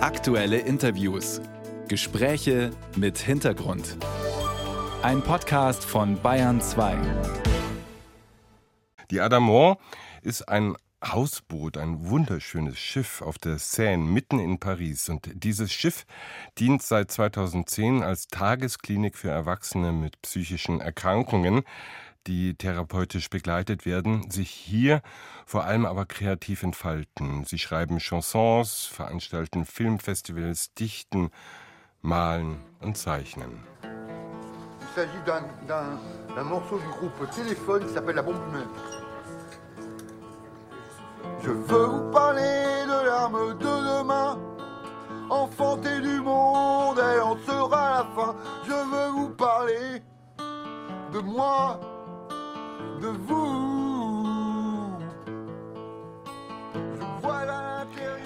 Aktuelle Interviews. Gespräche mit Hintergrund. Ein Podcast von Bayern 2. Die Adamant ist ein Hausboot, ein wunderschönes Schiff auf der Seine mitten in Paris. Und dieses Schiff dient seit 2010 als Tagesklinik für Erwachsene mit psychischen Erkrankungen die therapeutisch begleitet werden, sich hier vor allem aber kreativ entfalten. Sie schreiben Chansons, veranstalten Filmfestivals, dichten, malen und zeichnen. Il s'agit d'un morceau du groupe Téléphone qui s'appelle La Bombe Humaine. Je veux vous parler de l'arme de demain, enfanter du monde, elle en sera la fin. Je veux vous parler de moi,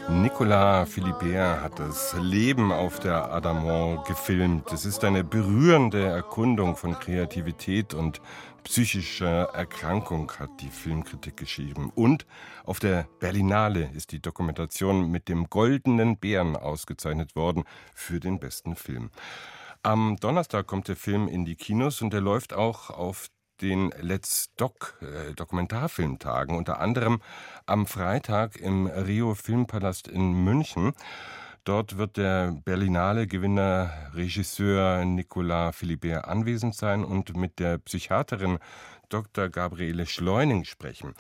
Nicolas Philibert hat das Leben auf der Adamant gefilmt. Es ist eine berührende Erkundung von Kreativität und psychischer Erkrankung, hat die Filmkritik geschrieben. Und auf der Berlinale ist die Dokumentation mit dem Goldenen Bären ausgezeichnet worden für den besten Film. Am Donnerstag kommt der Film in die Kinos und er läuft auch auf den Let's Doc äh, Dokumentarfilmtagen, unter anderem am Freitag im Rio Filmpalast in München. Dort wird der Berlinale Gewinner Regisseur Nicolas Philibert anwesend sein und mit der Psychiaterin Dr. Gabriele Schleuning sprechen.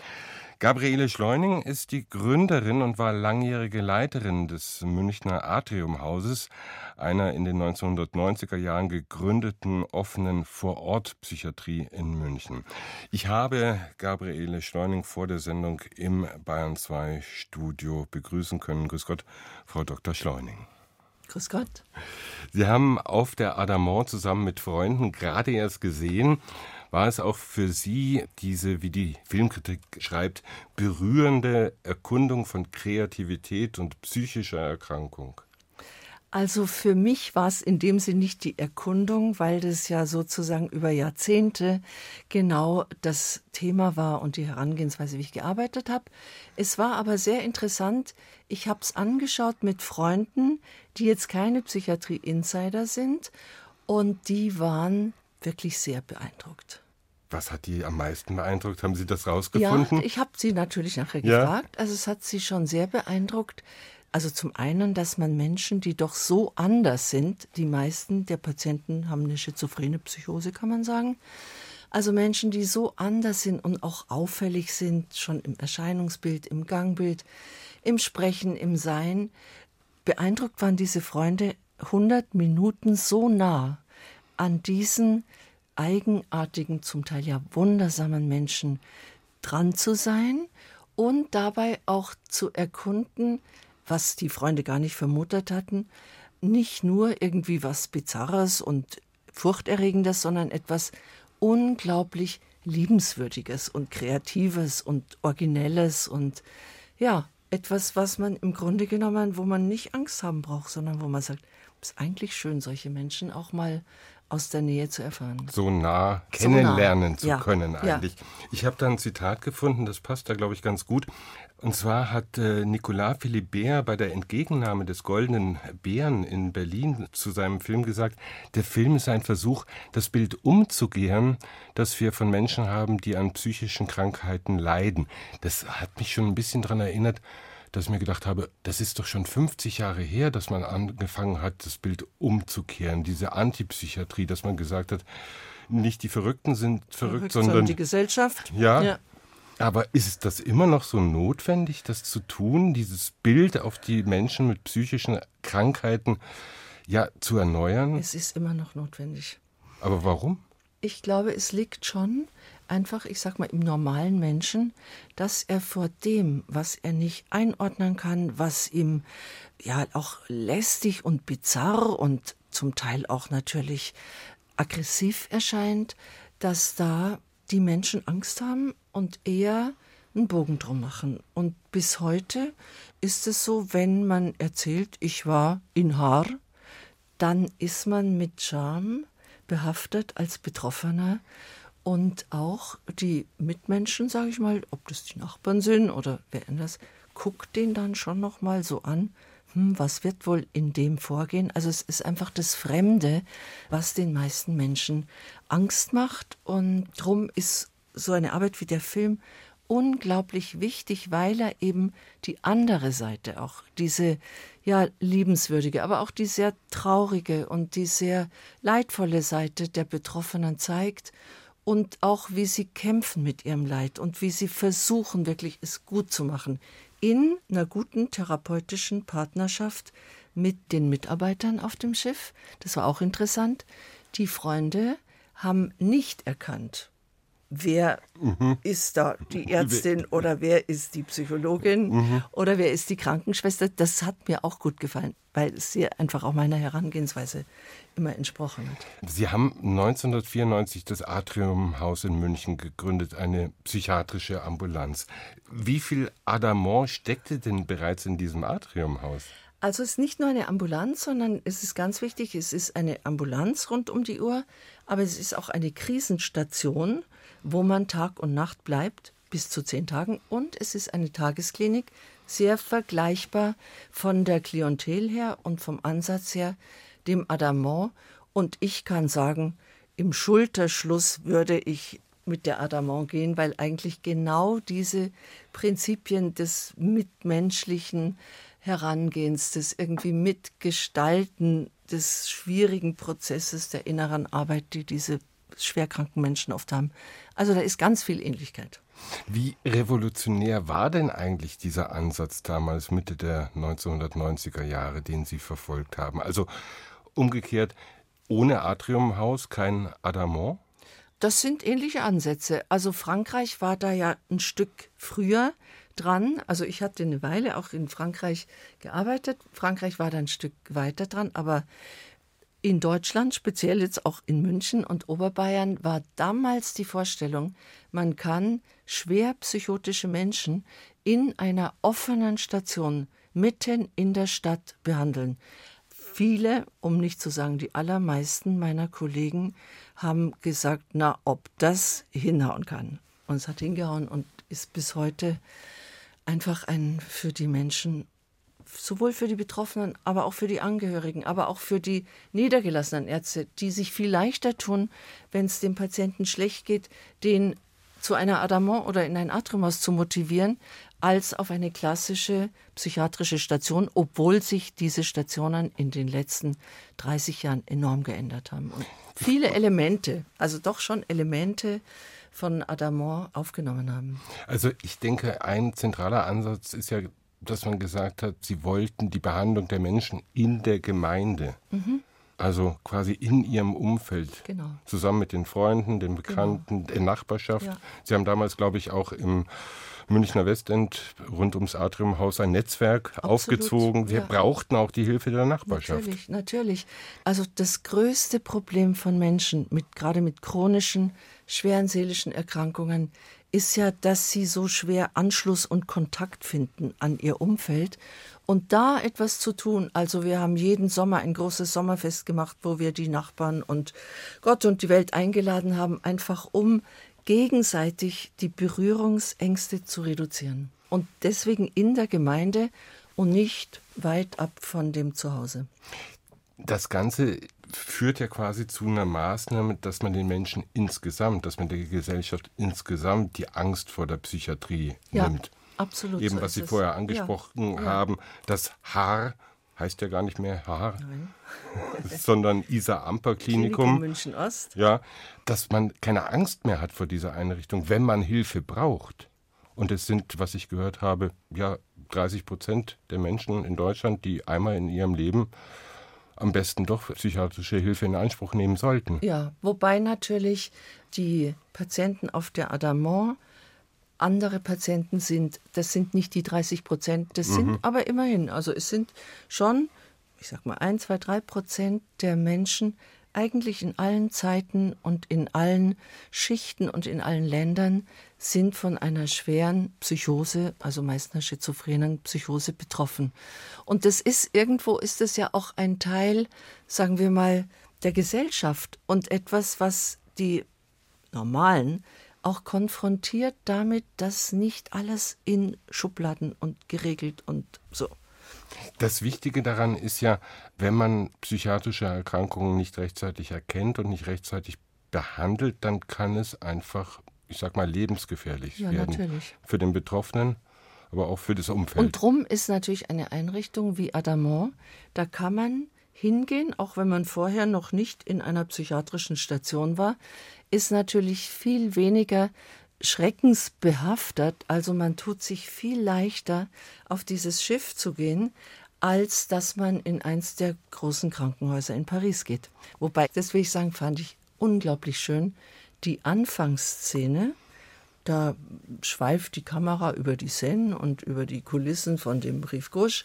Gabriele Schleuning ist die Gründerin und war langjährige Leiterin des Münchner Atriumhauses, einer in den 1990er Jahren gegründeten offenen Vorortpsychiatrie in München. Ich habe Gabriele Schleuning vor der Sendung im Bayern 2 Studio begrüßen können. Grüß Gott, Frau Dr. Schleuning. Grüß Gott. Sie haben auf der Adamant zusammen mit Freunden gerade erst gesehen, war es auch für Sie diese, wie die Filmkritik schreibt, berührende Erkundung von Kreativität und psychischer Erkrankung? Also für mich war es in dem Sinne nicht die Erkundung, weil das ja sozusagen über Jahrzehnte genau das Thema war und die Herangehensweise, wie ich gearbeitet habe. Es war aber sehr interessant. Ich habe es angeschaut mit Freunden, die jetzt keine Psychiatrie-Insider sind und die waren wirklich sehr beeindruckt. Was hat die am meisten beeindruckt? Haben Sie das rausgefunden? Ja, ich habe sie natürlich nachher Ja. gefragt. Also es hat sie schon sehr beeindruckt. Also zum einen, dass man Menschen, die doch so anders sind, die meisten der Patienten haben eine schizophrene Psychose, kann man sagen. Also Menschen, die so anders sind und auch auffällig sind, schon im Erscheinungsbild, im Gangbild, im Sprechen, im Sein. Beeindruckt waren diese Freunde 100 Minuten so nah an diesen eigenartigen, zum Teil ja wundersamen Menschen dran zu sein und dabei auch zu erkunden, was die Freunde gar nicht vermutet hatten, nicht nur irgendwie was Bizarres und Furchterregendes, sondern etwas unglaublich Liebenswürdiges und Kreatives und Originelles und ja, etwas, was man im Grunde genommen, wo man nicht Angst haben braucht, sondern wo man sagt, ist eigentlich schön, solche Menschen auch mal aus der Nähe zu erfahren. so nah So nah. kennenlernen zu Ja. können Ja. eigentlich. Ich habe da ein Zitat gefunden, das passt da, glaube ich, ganz gut. Und zwar hat äh, Nicolas Philibert bei der Entgegennahme des Goldenen Bären in Berlin zu seinem Film gesagt, der Film ist ein Versuch, das Bild umzukehren, das wir von Menschen haben, die an psychischen Krankheiten leiden. Das hat mich schon ein bisschen daran erinnert, dass ich mir gedacht habe, das ist doch schon 50 Jahre her, dass man angefangen hat, das Bild umzukehren, diese Antipsychiatrie, dass man gesagt hat, nicht die Verrückten sind verrückt, sondern die Gesellschaft. Ja. ja. aber ist das immer noch so notwendig, das zu tun, dieses Bild auf die Menschen mit psychischen Krankheiten ja zu erneuern? Es ist immer noch notwendig. aber warum? Ich glaube, es liegt schon einfach, ich sag mal, im normalen Menschen, dass er vor dem, was er nicht einordnen kann, was ihm ja auch lästig und bizarr und zum Teil auch natürlich aggressiv erscheint, dass da die Menschen Angst haben und eher einen Bogen drum machen. Und bis heute ist es so, wenn man erzählt, ich war in Haar, dann ist man mit Scham behaftet als Betroffener und auch die Mitmenschen, sage ich mal, ob das die Nachbarn sind oder wer anders, guckt den dann schon noch mal so an. Hm, was wird wohl in dem vorgehen? Also es ist einfach das Fremde, was den meisten Menschen Angst macht. Und darum ist so eine Arbeit wie der Film unglaublich wichtig, weil er eben die andere Seite auch, diese ja liebenswürdige, aber auch die sehr traurige und die sehr leidvolle Seite der Betroffenen zeigt und auch wie sie kämpfen mit ihrem Leid und wie sie versuchen wirklich es gut zu machen in einer guten therapeutischen Partnerschaft mit den Mitarbeitern auf dem Schiff. Das war auch interessant. Die Freunde haben nicht erkannt, wer mhm. ist da die Ärztin oder wer ist die Psychologin mhm. oder wer ist die Krankenschwester. Das hat mir auch gut gefallen, weil es sehr einfach auch meiner Herangehensweise immer entsprochen hat. Sie haben 1994 das Atriumhaus in München gegründet, eine psychiatrische Ambulanz. Wie viel Adamant steckte denn bereits in diesem Atriumhaus? Also es ist nicht nur eine Ambulanz, sondern es ist ganz wichtig, es ist eine Ambulanz rund um die Uhr, aber es ist auch eine Krisenstation, wo man Tag und Nacht bleibt, bis zu zehn Tagen. Und es ist eine Tagesklinik, sehr vergleichbar von der Klientel her und vom Ansatz her dem Adamant. Und ich kann sagen, im Schulterschluss würde ich mit der Adamant gehen, weil eigentlich genau diese Prinzipien des mitmenschlichen Herangehens, des irgendwie Mitgestalten des schwierigen Prozesses der inneren Arbeit, die diese schwerkranken Menschen oft haben. Also da ist ganz viel Ähnlichkeit. Wie revolutionär war denn eigentlich dieser Ansatz damals, Mitte der 1990er Jahre, den Sie verfolgt haben? Also umgekehrt, ohne Atriumhaus kein Adamant? Das sind ähnliche Ansätze. Also Frankreich war da ja ein Stück früher dran. Also ich hatte eine Weile auch in Frankreich gearbeitet. Frankreich war da ein Stück weiter dran, aber in Deutschland, speziell jetzt auch in München und Oberbayern, war damals die Vorstellung, man kann schwer psychotische Menschen in einer offenen Station mitten in der Stadt behandeln. Viele, um nicht zu sagen die allermeisten meiner Kollegen, haben gesagt, na, ob das hinhauen kann. Und es hat hingehauen und ist bis heute einfach ein für die Menschen sowohl für die Betroffenen, aber auch für die Angehörigen, aber auch für die niedergelassenen Ärzte, die sich viel leichter tun, wenn es dem Patienten schlecht geht, den zu einer Adamant oder in ein Atriumhaus zu motivieren, als auf eine klassische psychiatrische Station, obwohl sich diese Stationen in den letzten 30 Jahren enorm geändert haben. Und viele Elemente, also doch schon Elemente von Adamant aufgenommen haben. Also ich denke, ein zentraler Ansatz ist ja dass man gesagt hat, sie wollten die Behandlung der Menschen in der Gemeinde. Mhm. Also quasi in ihrem Umfeld. Genau. Zusammen mit den Freunden, den Bekannten, genau. der Nachbarschaft. Ja. Sie haben damals, glaube ich, auch im Münchner Westend rund ums Atriumhaus ein Netzwerk Absolut. aufgezogen. Sie ja. brauchten auch die Hilfe der Nachbarschaft. Natürlich, natürlich. Also das größte Problem von Menschen, mit, gerade mit chronischen, schweren seelischen Erkrankungen, ist ja, dass sie so schwer Anschluss und Kontakt finden an ihr Umfeld. Und da etwas zu tun, also wir haben jeden Sommer ein großes Sommerfest gemacht, wo wir die Nachbarn und Gott und die Welt eingeladen haben, einfach um gegenseitig die Berührungsängste zu reduzieren. Und deswegen in der Gemeinde und nicht weit ab von dem Zuhause. Das Ganze führt ja quasi zu einer Maßnahme, dass man den Menschen insgesamt, dass man der Gesellschaft insgesamt die Angst vor der Psychiatrie ja, nimmt. Absolut. Eben, so was Sie vorher angesprochen ja. haben, das Haar heißt ja gar nicht mehr Haar, sondern Isa Amper Klinikum. Klinikum München Ost. Ja, dass man keine Angst mehr hat vor dieser Einrichtung, wenn man Hilfe braucht. Und es sind, was ich gehört habe, ja 30 Prozent der Menschen in Deutschland, die einmal in ihrem Leben am besten doch psychiatrische Hilfe in Anspruch nehmen sollten. Ja, wobei natürlich die Patienten auf der Adamant andere Patienten sind. Das sind nicht die 30 Prozent, das mhm. sind aber immerhin. Also es sind schon, ich sag mal, ein, zwei, drei Prozent der Menschen eigentlich in allen Zeiten und in allen Schichten und in allen Ländern sind von einer schweren Psychose, also meist einer schizophrenen Psychose betroffen. Und das ist irgendwo ist es ja auch ein Teil, sagen wir mal, der Gesellschaft und etwas, was die normalen auch konfrontiert damit, dass nicht alles in Schubladen und geregelt und so. Das Wichtige daran ist ja, wenn man psychiatrische Erkrankungen nicht rechtzeitig erkennt und nicht rechtzeitig behandelt, dann kann es einfach, ich sag mal, lebensgefährlich ja, werden. Natürlich. Für den Betroffenen, aber auch für das Umfeld. Und drum ist natürlich eine Einrichtung wie Adamant, da kann man hingehen, auch wenn man vorher noch nicht in einer psychiatrischen Station war, ist natürlich viel weniger schreckensbehaftet. Also man tut sich viel leichter, auf dieses Schiff zu gehen, als dass man in eins der großen Krankenhäuser in Paris geht. Wobei, das will ich sagen, fand ich unglaublich schön. Die Anfangsszene, da schweift die Kamera über die Seine und über die Kulissen von dem Brief Gauche.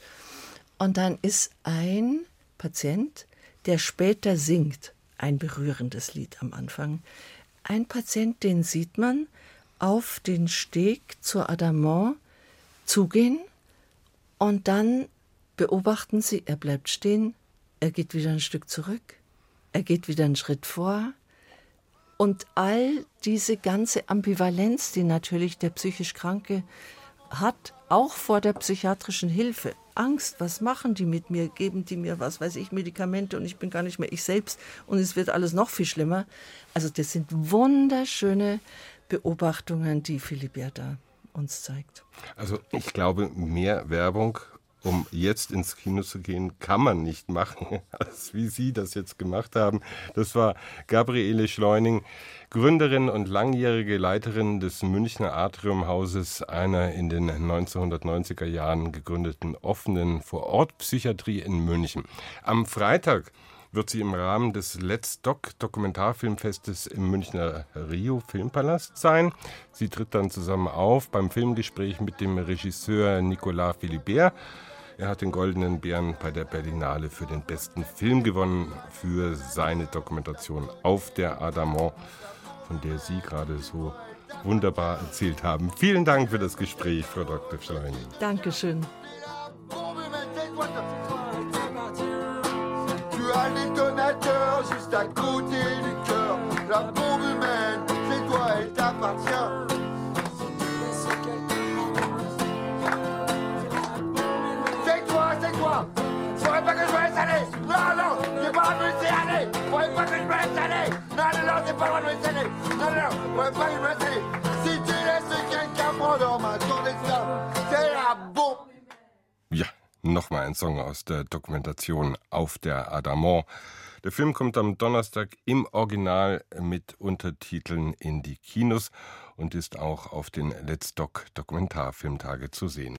Und dann ist ein Patient, der später singt, ein berührendes Lied am Anfang. Ein Patient, den sieht man auf den Steg zur Adamant zugehen und dann beobachten Sie, er bleibt stehen, er geht wieder ein Stück zurück, er geht wieder einen Schritt vor. Und all diese ganze Ambivalenz, die natürlich der psychisch Kranke hat, auch vor der psychiatrischen Hilfe. Angst, was machen die mit mir? Geben die mir, was weiß ich, Medikamente und ich bin gar nicht mehr ich selbst und es wird alles noch viel schlimmer. Also das sind wunderschöne Beobachtungen, die Philipp ja da uns zeigt. Also ich glaube, mehr Werbung um jetzt ins Kino zu gehen, kann man nicht machen, als wie Sie das jetzt gemacht haben. Das war Gabriele Schleuning, Gründerin und langjährige Leiterin des Münchner Atriumhauses, einer in den 1990er Jahren gegründeten offenen Vorortpsychiatrie in München. Am Freitag wird sie im Rahmen des Let's Doc Dokumentarfilmfestes im Münchner Rio Filmpalast sein. Sie tritt dann zusammen auf beim Filmgespräch mit dem Regisseur Nicolas Philibert. Er hat den Goldenen Bären bei der Berlinale für den besten Film gewonnen für seine Dokumentation Auf der Adamant, von der Sie gerade so wunderbar erzählt haben. Vielen Dank für das Gespräch, Frau Dr. Schleining. Dankeschön. Que je me laisse aller. Non, non, non, j'ai pas droit de aller. Non, non, non, me laisse aller. Si tu laisses quelqu'un prendre en main ton destin, c'est la bombe. Ja, nochmal ein Song aus der Dokumentation Auf der Adamant. Der Film kommt am Donnerstag im Original mit Untertiteln in die Kinos und ist auch auf den Let's Doc Dokumentarfilmtage zu sehen.